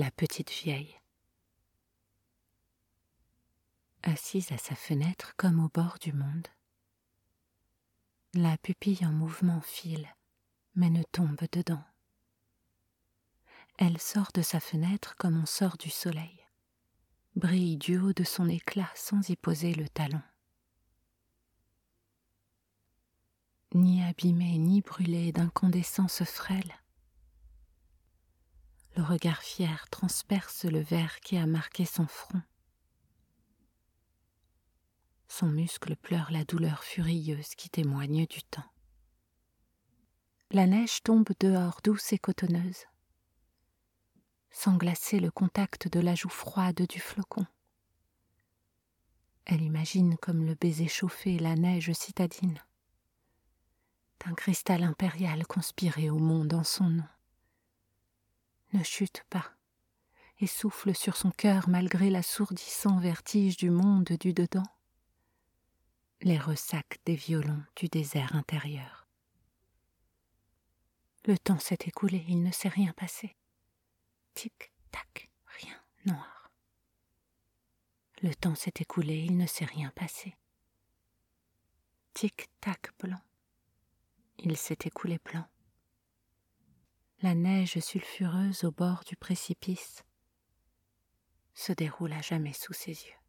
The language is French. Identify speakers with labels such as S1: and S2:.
S1: la petite vieille. Assise à sa fenêtre comme au bord du monde, la pupille en mouvement file, mais ne tombe dedans. Elle sort de sa fenêtre comme on sort du soleil, brille du haut de son éclat sans y poser le talon. Ni abîmée ni brûlée d'incandescence frêle, le regard fier transperce le verre qui a marqué son front. Son muscle pleure la douleur furieuse qui témoigne du temps. La neige tombe dehors douce et cotonneuse, sans glacer le contact de la joue froide du flocon. Elle imagine comme le baiser chauffé la neige citadine, d'un cristal impérial conspiré au monde en son nom ne chute pas et souffle sur son cœur malgré l'assourdissant vertige du monde du dedans, les ressacs des violons du désert intérieur. Le temps s'est écoulé, il ne s'est rien passé. Tic, tac, rien, noir. Le temps s'est écoulé, il ne s'est rien passé. Tic, tac, blanc. Il s'est écoulé blanc la neige sulfureuse au bord du précipice se déroule à jamais sous ses yeux.